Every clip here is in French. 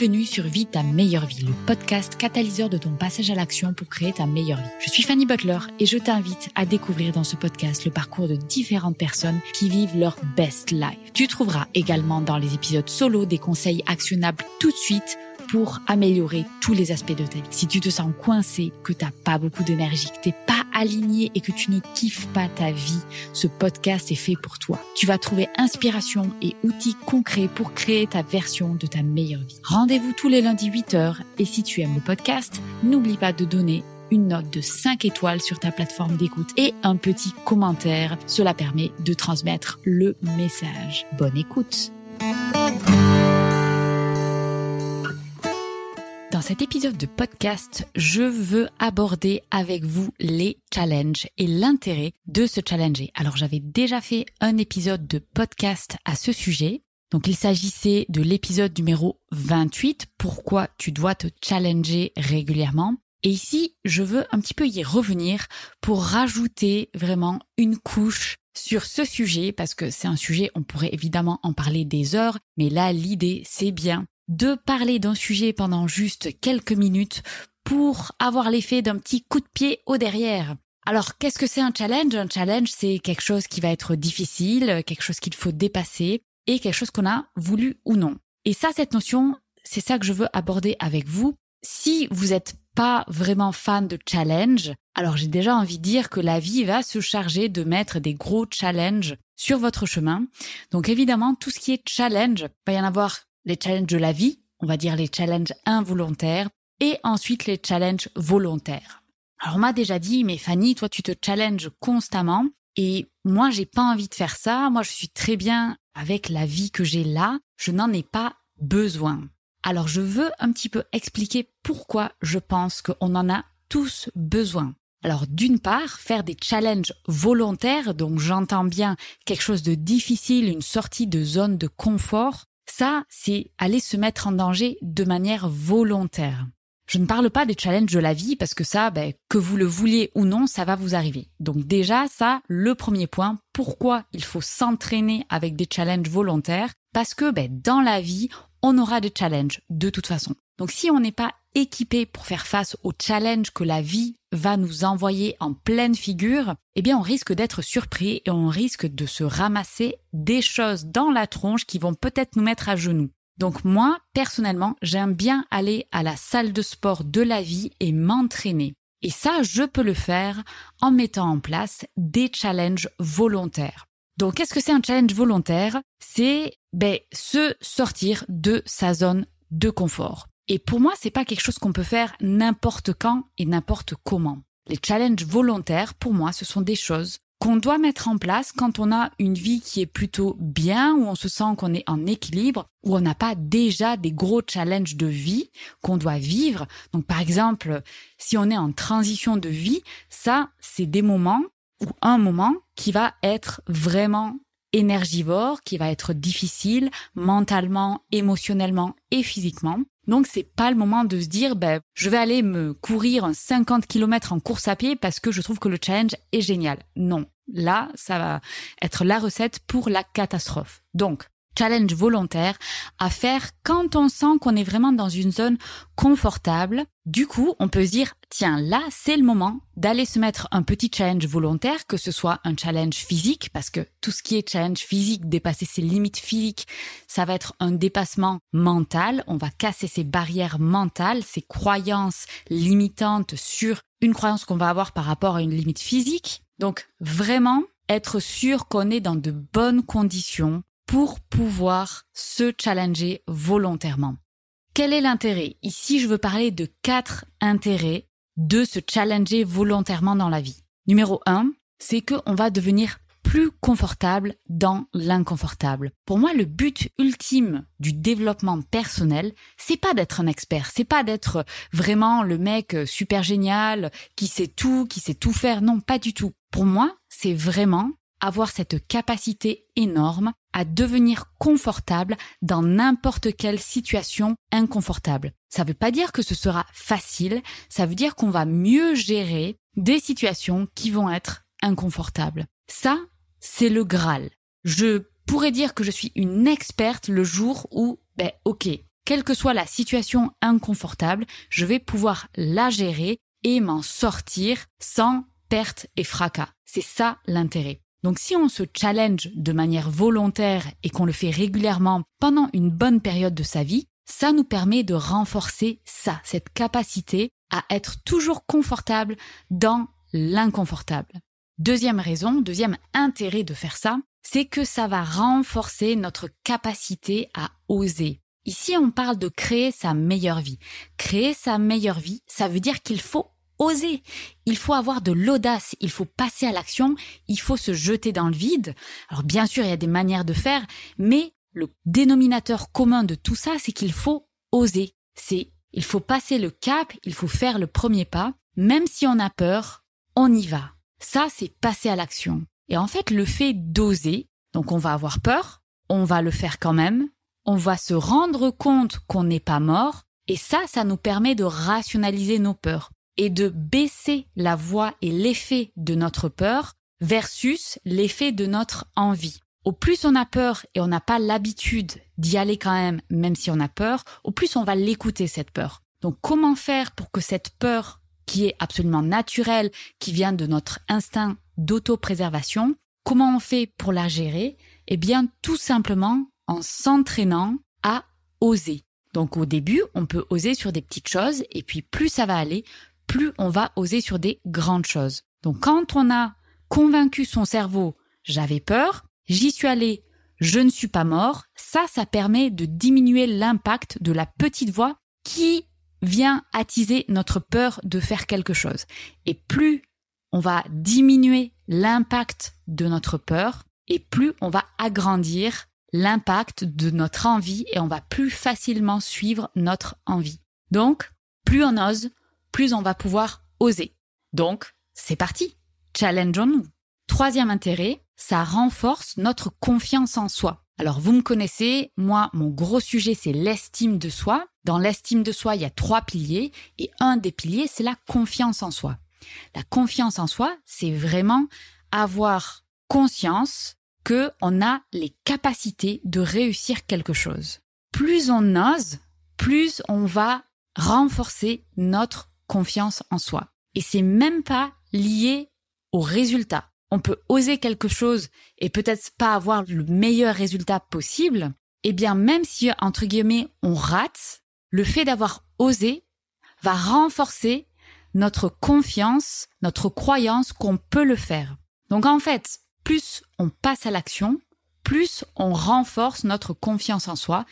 Bienvenue sur Vie ta meilleure vie, le podcast catalyseur de ton passage à l'action pour créer ta meilleure vie. Je suis Fanny Butler et je t'invite à découvrir dans ce podcast le parcours de différentes personnes qui vivent leur best life. Tu trouveras également dans les épisodes solo des conseils actionnables tout de suite pour améliorer tous les aspects de ta vie. Si tu te sens coincé, que t'as pas beaucoup d'énergie, que t'es pas aligné et que tu ne kiffes pas ta vie, ce podcast est fait pour toi. Tu vas trouver inspiration et outils concrets pour créer ta version de ta meilleure vie. Rendez-vous tous les lundis 8h et si tu aimes le podcast, n'oublie pas de donner une note de 5 étoiles sur ta plateforme d'écoute et un petit commentaire. Cela permet de transmettre le message. Bonne écoute. Dans cet épisode de podcast, je veux aborder avec vous les challenges et l'intérêt de se challenger. Alors j'avais déjà fait un épisode de podcast à ce sujet. Donc il s'agissait de l'épisode numéro 28, pourquoi tu dois te challenger régulièrement. Et ici, je veux un petit peu y revenir pour rajouter vraiment une couche sur ce sujet, parce que c'est un sujet, on pourrait évidemment en parler des heures, mais là, l'idée, c'est bien de parler d'un sujet pendant juste quelques minutes pour avoir l'effet d'un petit coup de pied au derrière. Alors, qu'est-ce que c'est un challenge? Un challenge, c'est quelque chose qui va être difficile, quelque chose qu'il faut dépasser et quelque chose qu'on a voulu ou non. Et ça, cette notion, c'est ça que je veux aborder avec vous. Si vous n'êtes pas vraiment fan de challenge, alors j'ai déjà envie de dire que la vie va se charger de mettre des gros challenges sur votre chemin. Donc évidemment, tout ce qui est challenge, il va y en avoir les challenges de la vie, on va dire les challenges involontaires, et ensuite les challenges volontaires. Alors on m'a déjà dit, mais Fanny, toi tu te challenges constamment, et moi j'ai pas envie de faire ça, moi je suis très bien avec la vie que j'ai là, je n'en ai pas besoin. Alors je veux un petit peu expliquer pourquoi je pense qu'on en a tous besoin. Alors d'une part, faire des challenges volontaires, donc j'entends bien quelque chose de difficile, une sortie de zone de confort, ça, c'est aller se mettre en danger de manière volontaire. Je ne parle pas des challenges de la vie parce que ça, ben, que vous le vouliez ou non, ça va vous arriver. Donc déjà, ça, le premier point, pourquoi il faut s'entraîner avec des challenges volontaires? Parce que ben, dans la vie, on aura des challenges de toute façon. Donc si on n'est pas équipé pour faire face aux challenges que la vie va nous envoyer en pleine figure, eh bien on risque d'être surpris et on risque de se ramasser des choses dans la tronche qui vont peut-être nous mettre à genoux. Donc moi, personnellement, j'aime bien aller à la salle de sport de la vie et m'entraîner. Et ça, je peux le faire en mettant en place des challenges volontaires. Donc, qu'est-ce que c'est un challenge volontaire? C'est ben, se sortir de sa zone de confort. Et pour moi, c'est pas quelque chose qu'on peut faire n'importe quand et n'importe comment. Les challenges volontaires, pour moi, ce sont des choses qu'on doit mettre en place quand on a une vie qui est plutôt bien, où on se sent qu'on est en équilibre, où on n'a pas déjà des gros challenges de vie qu'on doit vivre. Donc par exemple, si on est en transition de vie, ça, c'est des moments ou un moment qui va être vraiment énergivore, qui va être difficile mentalement, émotionnellement et physiquement. Donc c'est pas le moment de se dire ben je vais aller me courir 50 km en course à pied parce que je trouve que le challenge est génial. Non, là ça va être la recette pour la catastrophe. Donc challenge volontaire à faire quand on sent qu'on est vraiment dans une zone confortable. Du coup, on peut se dire, tiens, là, c'est le moment d'aller se mettre un petit challenge volontaire, que ce soit un challenge physique, parce que tout ce qui est challenge physique, dépasser ses limites physiques, ça va être un dépassement mental. On va casser ses barrières mentales, ses croyances limitantes sur une croyance qu'on va avoir par rapport à une limite physique. Donc, vraiment, être sûr qu'on est dans de bonnes conditions pour pouvoir se challenger volontairement. Quel est l'intérêt? Ici, je veux parler de quatre intérêts de se challenger volontairement dans la vie. Numéro un, c'est qu'on va devenir plus confortable dans l'inconfortable. Pour moi, le but ultime du développement personnel, c'est pas d'être un expert, c'est pas d'être vraiment le mec super génial qui sait tout, qui sait tout faire. Non, pas du tout. Pour moi, c'est vraiment avoir cette capacité énorme à devenir confortable dans n'importe quelle situation inconfortable. Ça ne veut pas dire que ce sera facile, ça veut dire qu'on va mieux gérer des situations qui vont être inconfortables. Ça, c'est le Graal. Je pourrais dire que je suis une experte le jour où, ben ok, quelle que soit la situation inconfortable, je vais pouvoir la gérer et m'en sortir sans perte et fracas. C'est ça l'intérêt. Donc si on se challenge de manière volontaire et qu'on le fait régulièrement pendant une bonne période de sa vie, ça nous permet de renforcer ça, cette capacité à être toujours confortable dans l'inconfortable. Deuxième raison, deuxième intérêt de faire ça, c'est que ça va renforcer notre capacité à oser. Ici, on parle de créer sa meilleure vie. Créer sa meilleure vie, ça veut dire qu'il faut oser. Il faut avoir de l'audace, il faut passer à l'action, il faut se jeter dans le vide. Alors bien sûr, il y a des manières de faire, mais le dénominateur commun de tout ça, c'est qu'il faut oser. C'est il faut passer le cap, il faut faire le premier pas, même si on a peur, on y va. Ça, c'est passer à l'action. Et en fait, le fait d'oser, donc on va avoir peur, on va le faire quand même, on va se rendre compte qu'on n'est pas mort, et ça, ça nous permet de rationaliser nos peurs et de baisser la voix et l'effet de notre peur versus l'effet de notre envie. Au plus on a peur et on n'a pas l'habitude d'y aller quand même, même si on a peur, au plus on va l'écouter cette peur. Donc comment faire pour que cette peur, qui est absolument naturelle, qui vient de notre instinct d'autopréservation, comment on fait pour la gérer? Eh bien tout simplement en s'entraînant à oser. Donc au début, on peut oser sur des petites choses et puis plus ça va aller, plus on va oser sur des grandes choses. Donc quand on a convaincu son cerveau, j'avais peur, j'y suis allé, je ne suis pas mort, ça, ça permet de diminuer l'impact de la petite voix qui vient attiser notre peur de faire quelque chose. Et plus on va diminuer l'impact de notre peur, et plus on va agrandir l'impact de notre envie et on va plus facilement suivre notre envie. Donc, plus on ose, plus on va pouvoir oser. Donc, c'est parti. Challengeons-nous. Troisième intérêt, ça renforce notre confiance en soi. Alors, vous me connaissez, moi, mon gros sujet, c'est l'estime de soi. Dans l'estime de soi, il y a trois piliers et un des piliers, c'est la confiance en soi. La confiance en soi, c'est vraiment avoir conscience que on a les capacités de réussir quelque chose. Plus on ose, plus on va renforcer notre confiance en soi. Et c'est même pas lié au résultat. On peut oser quelque chose et peut-être pas avoir le meilleur résultat possible. Eh bien, même si, entre guillemets, on rate, le fait d'avoir osé va renforcer notre confiance, notre croyance qu'on peut le faire. Donc, en fait, plus on passe à l'action, plus on renforce notre confiance en soi,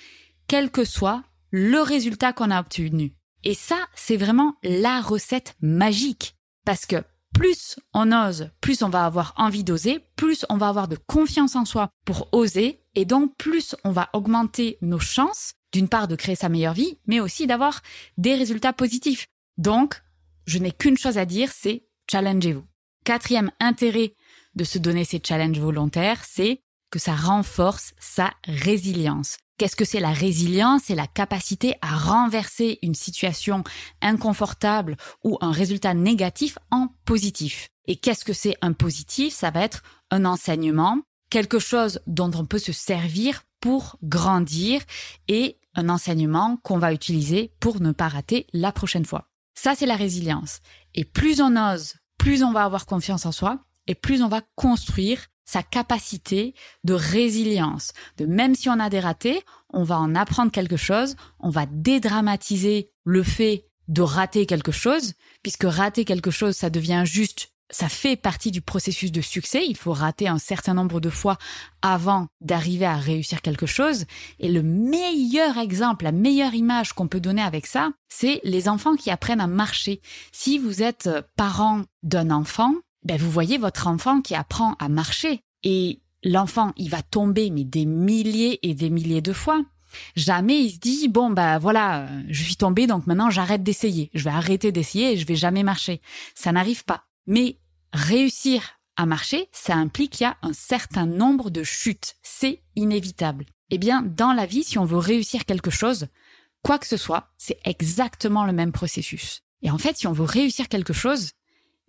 quel que soit le résultat qu'on a obtenu. Et ça, c'est vraiment la recette magique. Parce que plus on ose, plus on va avoir envie d'oser, plus on va avoir de confiance en soi pour oser, et donc plus on va augmenter nos chances, d'une part de créer sa meilleure vie, mais aussi d'avoir des résultats positifs. Donc, je n'ai qu'une chose à dire, c'est challengez-vous. Quatrième intérêt de se donner ces challenges volontaires, c'est que ça renforce sa résilience. Qu'est-ce que c'est la résilience C'est la capacité à renverser une situation inconfortable ou un résultat négatif en positif? Et qu'est-ce que c'est un positif? Ça va être un enseignement, quelque chose dont on peut se servir pour grandir et un enseignement qu'on va utiliser pour ne pas rater la prochaine fois. Ça, c'est la résilience. Et plus on ose, plus on va avoir confiance en soi et plus on va construire sa capacité de résilience, de même si on a des ratés, on va en apprendre quelque chose, on va dédramatiser le fait de rater quelque chose, puisque rater quelque chose, ça devient juste, ça fait partie du processus de succès, il faut rater un certain nombre de fois avant d'arriver à réussir quelque chose, et le meilleur exemple, la meilleure image qu'on peut donner avec ça, c'est les enfants qui apprennent à marcher. Si vous êtes parent d'un enfant, ben vous voyez votre enfant qui apprend à marcher et l'enfant il va tomber mais des milliers et des milliers de fois. Jamais il se dit bon bah voilà je suis tombé donc maintenant j'arrête d'essayer. Je vais arrêter d'essayer et je vais jamais marcher. Ça n'arrive pas. Mais réussir à marcher ça implique qu'il y a un certain nombre de chutes. C'est inévitable. Eh bien dans la vie si on veut réussir quelque chose quoi que ce soit c'est exactement le même processus. Et en fait si on veut réussir quelque chose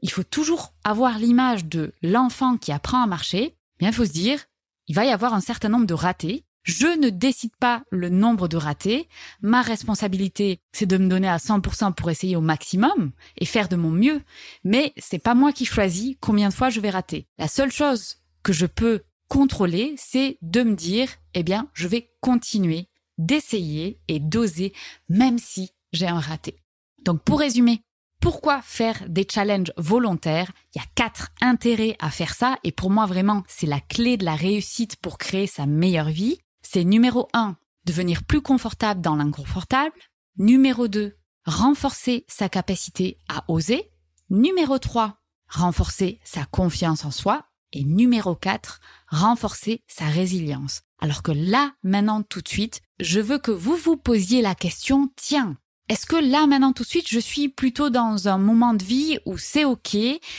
il faut toujours avoir l'image de l'enfant qui apprend à marcher. Bien, il faut se dire, il va y avoir un certain nombre de ratés. Je ne décide pas le nombre de ratés. Ma responsabilité, c'est de me donner à 100% pour essayer au maximum et faire de mon mieux. Mais c'est pas moi qui choisis combien de fois je vais rater. La seule chose que je peux contrôler, c'est de me dire, eh bien, je vais continuer d'essayer et d'oser, même si j'ai un raté. Donc, pour résumer, pourquoi faire des challenges volontaires? Il y a quatre intérêts à faire ça et pour moi vraiment c'est la clé de la réussite pour créer sa meilleure vie. C'est numéro un, devenir plus confortable dans l'inconfortable. Numéro 2, renforcer sa capacité à oser. Numéro 3, renforcer sa confiance en soi. Et numéro 4, renforcer sa résilience. Alors que là, maintenant, tout de suite, je veux que vous vous posiez la question, tiens, est-ce que là, maintenant, tout de suite, je suis plutôt dans un moment de vie où c'est ok,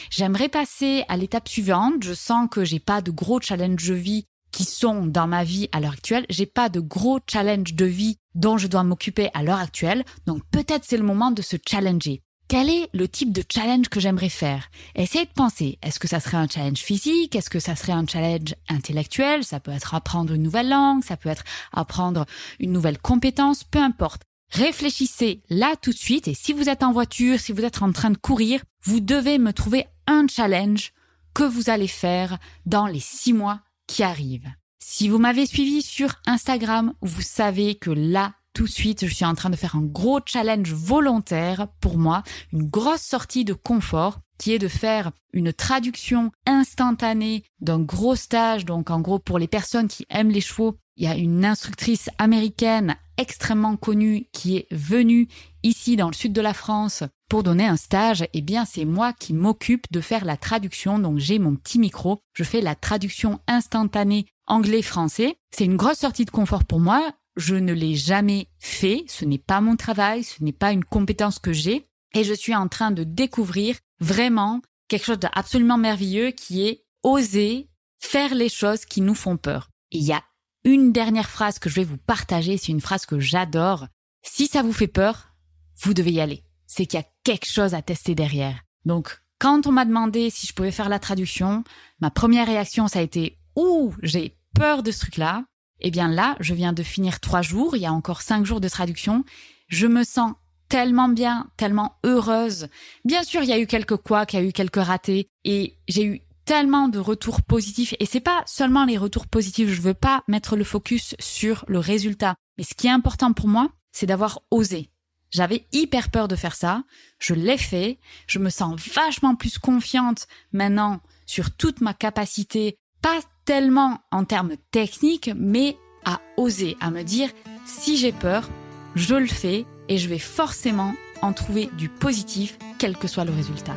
j'aimerais passer à l'étape suivante, je sens que j'ai pas de gros challenges de vie qui sont dans ma vie à l'heure actuelle, j'ai pas de gros challenges de vie dont je dois m'occuper à l'heure actuelle, donc peut-être c'est le moment de se challenger. Quel est le type de challenge que j'aimerais faire? Essayez de penser, est-ce que ça serait un challenge physique? Est-ce que ça serait un challenge intellectuel? Ça peut être apprendre une nouvelle langue, ça peut être apprendre une nouvelle compétence, peu importe. Réfléchissez là tout de suite et si vous êtes en voiture, si vous êtes en train de courir, vous devez me trouver un challenge que vous allez faire dans les six mois qui arrivent. Si vous m'avez suivi sur Instagram, vous savez que là, tout de suite, je suis en train de faire un gros challenge volontaire pour moi, une grosse sortie de confort qui est de faire une traduction instantanée d'un gros stage. Donc, en gros, pour les personnes qui aiment les chevaux, il y a une instructrice américaine extrêmement connue qui est venue ici dans le sud de la France pour donner un stage, eh bien c'est moi qui m'occupe de faire la traduction. Donc j'ai mon petit micro, je fais la traduction instantanée anglais-français. C'est une grosse sortie de confort pour moi. Je ne l'ai jamais fait, ce n'est pas mon travail, ce n'est pas une compétence que j'ai et je suis en train de découvrir vraiment quelque chose d'absolument merveilleux qui est oser faire les choses qui nous font peur. il y a une dernière phrase que je vais vous partager, c'est une phrase que j'adore. Si ça vous fait peur, vous devez y aller. C'est qu'il y a quelque chose à tester derrière. Donc, quand on m'a demandé si je pouvais faire la traduction, ma première réaction, ça a été Ouh, j'ai peur de ce truc-là. Eh bien là, je viens de finir trois jours, il y a encore cinq jours de traduction. Je me sens tellement bien, tellement heureuse. Bien sûr, il y a eu quelques couacs, il y a eu quelques ratés, et j'ai eu tellement de retours positifs et c'est pas seulement les retours positifs, je veux pas mettre le focus sur le résultat. Mais ce qui est important pour moi, c'est d'avoir osé. J'avais hyper peur de faire ça, je l'ai fait, je me sens vachement plus confiante maintenant sur toute ma capacité, pas tellement en termes techniques, mais à oser, à me dire si j'ai peur, je le fais et je vais forcément en trouver du positif, quel que soit le résultat.